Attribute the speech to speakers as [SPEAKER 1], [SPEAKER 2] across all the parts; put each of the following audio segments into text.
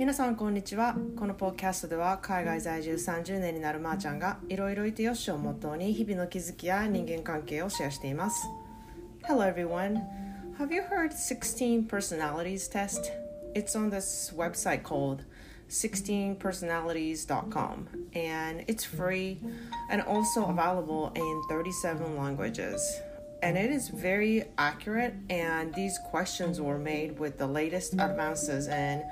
[SPEAKER 1] 皆さんこんにちはこのポッキャストでは海外在住30年になるまーちゃんがいろいろいてよしをモットーに日々の気づきや人間関係をシェアしています Hello everyone Have you heard 16 personalities test? It's on this website called 16personalities.com and it's free and also available in 37 languages and it is very accurate and these questions were made with the latest advances in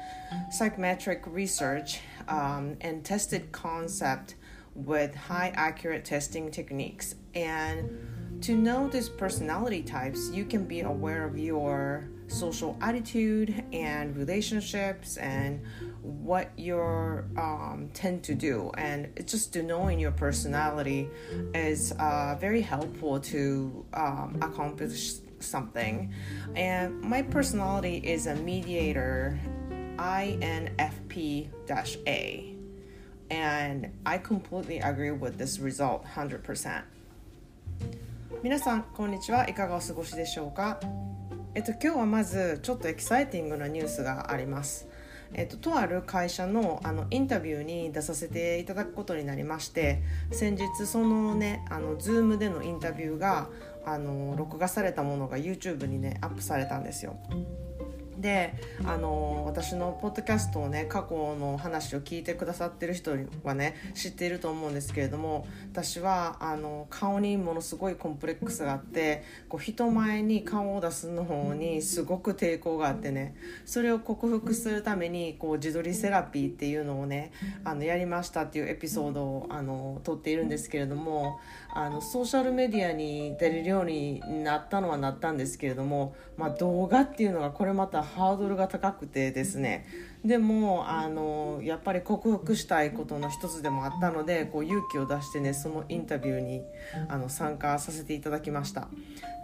[SPEAKER 1] psychometric research um, and tested concept with high accurate testing techniques. And to know these personality types you can be aware of your social attitude and relationships and what you um, tend to do and just to knowing your personality is uh, very helpful to um, accomplish something and my personality is a mediator infp-a and i completely agree with this result 100%皆さんこんにちはいかがお過ごしでしょうか えっと今日はまずちょっとエキサイティングなニュースがありますえっと、とある会社のあのインタビューに出させていただくことになりまして先日そのねあの Zoom でのインタビューがあの録画されたものが YouTube にねアップされたんですよ。であの私のポッドキャストをね過去の話を聞いてくださってる人はね知っていると思うんですけれども私はあの顔にものすごいコンプレックスがあってこう人前に顔を出すの方にすごく抵抗があってねそれを克服するためにこう自撮りセラピーっていうのをねあのやりましたっていうエピソードをあの撮っているんですけれどもあのソーシャルメディアに出れるようになったのはなったんですけれども、まあ、動画っていうのがこれまたハードルが高くてですね。でもあのやっぱり克服したいことの一つでもあったのでこう勇気を出してねそのインタビューにあの参加させていただきました。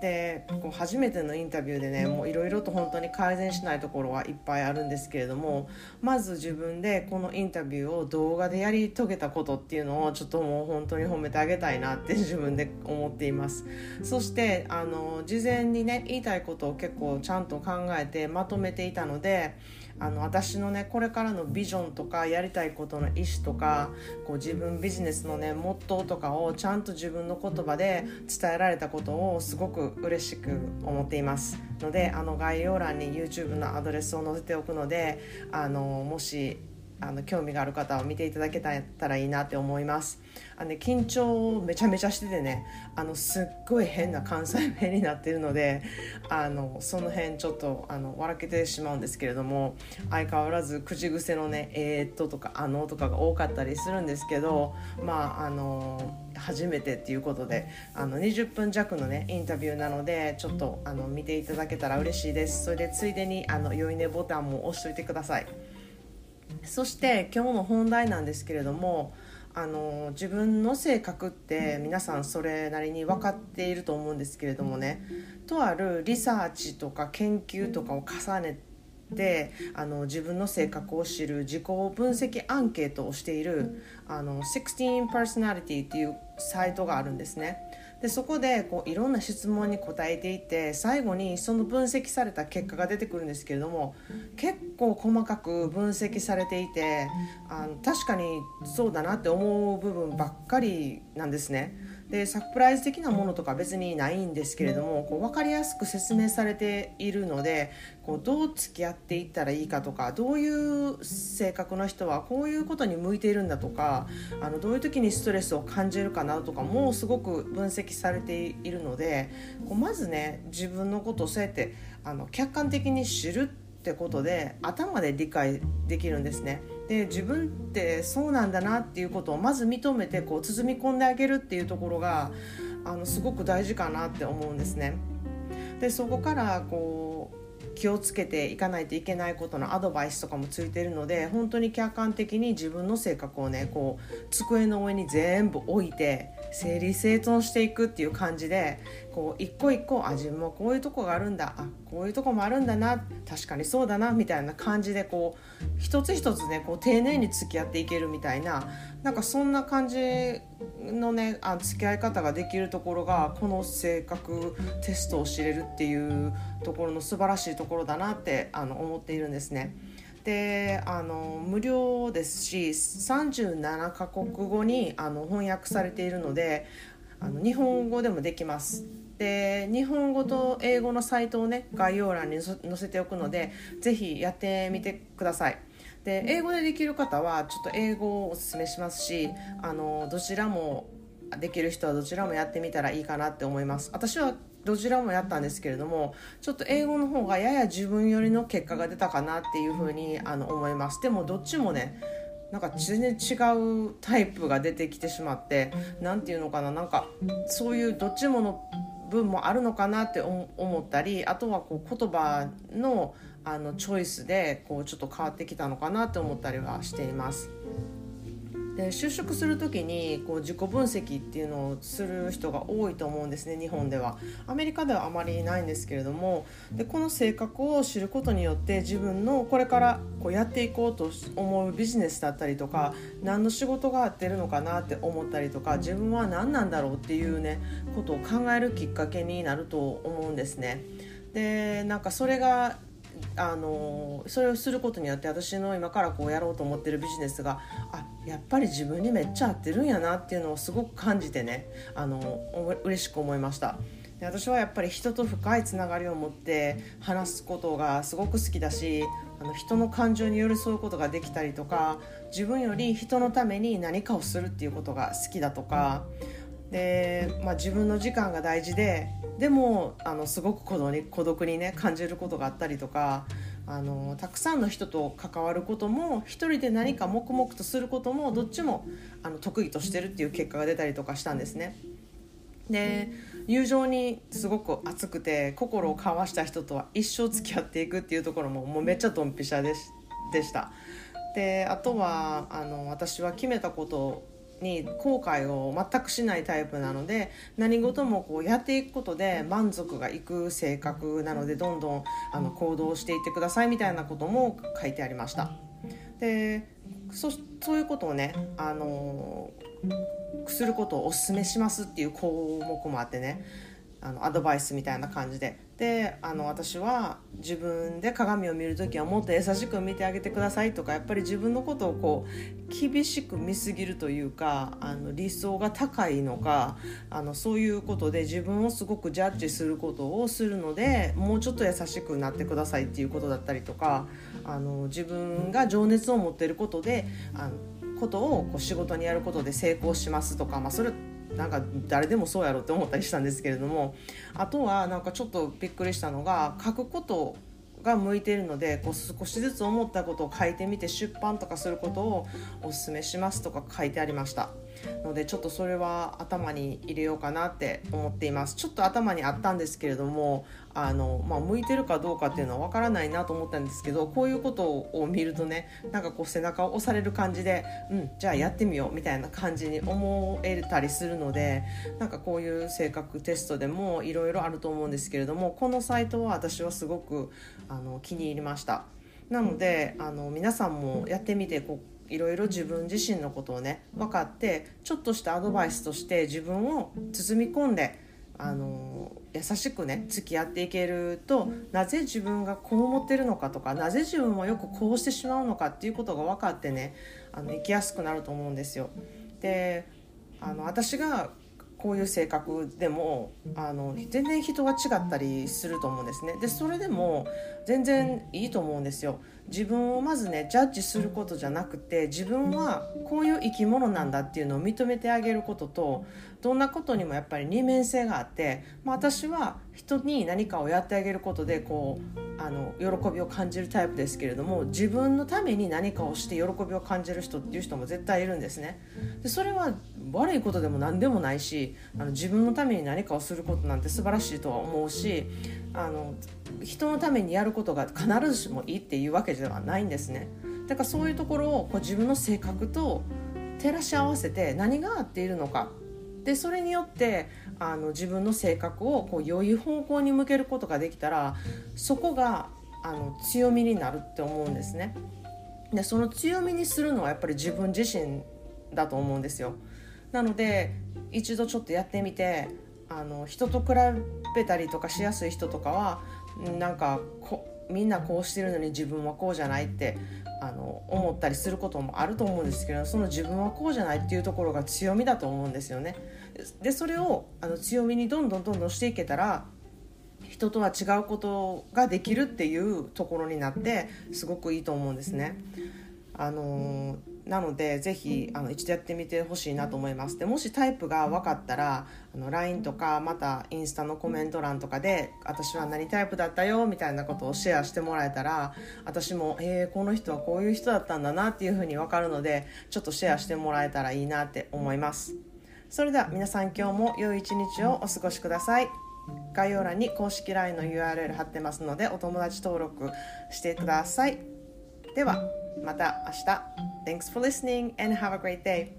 [SPEAKER 1] でこう初めてのインタビューでねもういろいろと本当に改善しないところはいっぱいあるんですけれどもまず自分でこのインタビューを動画でやり遂げたことっていうのをちょっともう本当に褒めてあげたいなって自分で思っています。そしてあの事前にね言いたいことを結構ちゃんと考えてまとめていたのであの私のねこれからのビジョンとかやりたいことの意思とかこう自分ビジネスのねモットーとかをちゃんと自分の言葉で伝えられたことをすごく嬉しく思っています。のであの概要欄に YouTube のアドレスを載せておくのであのもしあの興味がある方を見ていただけたらいいなって思いますあの、ね、緊張めちゃめちゃしててねあのすっごい変な関西弁になってるのであのその辺ちょっとあの笑けてしまうんですけれども相変わらず口癖のね「えー、っと」とか「あの」とかが多かったりするんですけどまああの初めてっていうことであの20分弱のねインタビューなのでちょっとあの見ていただけたら嬉しいですそれでついでにあの良いねボタンも押しといてください。そして今日の本題なんですけれどもあの自分の性格って皆さんそれなりに分かっていると思うんですけれどもねとあるリサーチとか研究とかを重ねてあの自分の性格を知る自己分析アンケートをしているあの16 Personality っていうサイトがあるんですね。でそこでこういろんな質問に答えていて最後にその分析された結果が出てくるんですけれども結構細かく分析されていてあの確かにそうだなって思う部分ばっかりなんですね。でサプライズ的なものとか別にないんですけれどもこう分かりやすく説明されているのでこうどう付き合っていったらいいかとかどういう性格の人はこういうことに向いているんだとかあのどういう時にストレスを感じるかなとかもすごく分析されているのでこうまずね自分のことをそうやってあの客観的に知るってことで頭で理解できるんですね。で自分ってそうなんだなっていうことをまず認めてこう包み込んであげるっていうところがあのすごく大事かなって思うんですね。でそこからこう気をつけていかないといけないことのアドバイスとかもついてるので本当に客観的に自分の性格をねこう机の上に全部置いて整理整頓していくっていう感じでこう一個一個あ自分もこういうとこがあるんだあこういうとこもあるんだな確かにそうだなみたいな感じでこう一つ一つねこう丁寧に付き合っていけるみたいななんかそんな感じのねあ付き合い方ができるところがこの性格テストを知れるっていうところの素晴らしいところだなってあの思っているんですね。であの無料ですし37カ国語にあの翻訳されているのであの日本語でもできます。で日本語と英語のサイトをね概要欄に載せておくのでぜひやってみてください。で英語でできる方はちょっと英語をおすすめしますしあのどちらもできる人はどちらもやってみたらいいかなって思います私はどちらもやったんですけれどもちょっと英語の方がやや自分寄りの結果が出たかなっていうふうにあの思いますでもどっちもねなんか全然違うタイプが出てきてしまって何て言うのかななんかそういうどっちもの分もあるのかなって思ったりあとはこう言葉のあのチョイスでこうちょっと変わってきたのかなって思ったりはしています。で就職する時にこう自己分析っていうのをする人が多いと思うんですね日本ではアメリカではあまりないんですけれどもでこの性格を知ることによって自分のこれからこうやっていこうと思うビジネスだったりとか何の仕事が合ってるのかなって思ったりとか自分は何なんだろうっていうねことを考えるきっかけになると思うんですね。でなんかそれがあのそれをすることによって私の今からこうやろうと思ってるビジネスがあやっぱり自分にめっちゃ合ってるんやなっていうのをすごく感じてねあの嬉しく思いました。で私はやっぱり人と深いつながりを持って話すことがすごく好きだしあの人の感情に寄り添うことができたりとか自分より人のために何かをするっていうことが好きだとかで、まあ、自分の時間が大事ででもあのすごく孤独に孤独にね感じることがあったりとかあのたくさんの人と関わることも一人で何か黙々とすることもどっちもあの得意としてるっていう結果が出たりとかしたんですね。で友情にすごく熱くて心を交わした人とは一生付き合っていくっていうところももうめっちゃドンピシャでした。であとはあの私は決めたことに後悔を全くしないタイプなので何事もこうやっていくことで満足がいく性格なのでどんどんあの行動していってくださいみたいなことも書いてありました。でそそういうことをね、あのすることをおすすめしますっていう項目もあってねあのアドバイスみたいな感じで。であの私は自分で鏡を見る時はもっと優しく見てあげてくださいとかやっぱり自分のことをこう厳しく見すぎるというかあの理想が高いのかあのそういうことで自分をすごくジャッジすることをするのでもうちょっと優しくなってくださいっていうことだったりとかあの自分が情熱を持っていることであのことをこう仕事にやることで成功しますとか、まあ、それなんか誰でもそうやろって思ったりしたんですけれどもあとはなんかちょっとびっくりしたのが書くことが向いているのでこう少しずつ思ったことを書いてみて出版とかすることをおすすめしますとか書いてありました。のでちょっとそれは頭に入れようかなって思っていますちょっと頭にあったんですけれどもあの、まあ、向いてるかどうかっていうのは分からないなと思ったんですけどこういうことを見るとねなんかこう背中を押される感じでうんじゃあやってみようみたいな感じに思えたりするのでなんかこういう性格テストでもいろいろあると思うんですけれどもこのサイトは私はすごくあの気に入りました。なのであの皆さんもやってみてこういろいろ自分自身のことをね分かってちょっとしたアドバイスとして自分を包み込んであの優しくね付き合っていけるとなぜ自分がこう思ってるのかとかなぜ自分はよくこうしてしまうのかっていうことが分かってねあの生きやすくなると思うんですよ。であの私がこういう性格でもあの全然人が違ったりすると思うんですね。でそれでも全然いいと思うんですよ自分をまずねジャッジすることじゃなくて自分はこういう生き物なんだっていうのを認めてあげることとどんなことにもやっぱり二面性があって、まあ、私は人に何かをやってあげることでこうあの喜びを感じるタイプですけれども自分のために何かをして喜びを感じる人っていう人も絶対いるんですね。でそれは悪いことでも何でもないしあの自分のために何かをすることなんて素晴らしいとは思うしあの人のためにやることが必ずしもいいっていうわけではないんですね。だからそういうところをこう自分の性格と照らし合わせて何が合っているのかでそれによってあの自分の性格をこう良い方向に向けることができたらそこがあの強みになるって思うんですね。でその強みにするのはやっぱり自分自身だと思うんですよ。なので一度ちょっとやってみてあの人と比べたりとかしやすい人とかはなんかこみんなこうしてるのに自分はこうじゃないってあの思ったりすることもあると思うんですけどその自分はこうじゃないっていうところが強みだと思うんですよね。でそれをあの強みにどんどんどんどんしていけたら人とは違うことができるっていうところになってすごくいいと思うんですね。あのなのでぜひあの一度やってみてほしいなと思います。でもしタイプが分かったらあの LINE とかまたインスタのコメント欄とかで私は何タイプだったよみたいなことをシェアしてもらえたら私もえー、この人はこういう人だったんだなっていうふうに分かるのでちょっとシェアしてもらえたらいいなって思います。それでは皆さん今日も良い一日をお過ごしください。概要欄に公式 LINE の URL 貼ってますのでお友達登録してください。ではまた明日 Thanks for listening and have a great day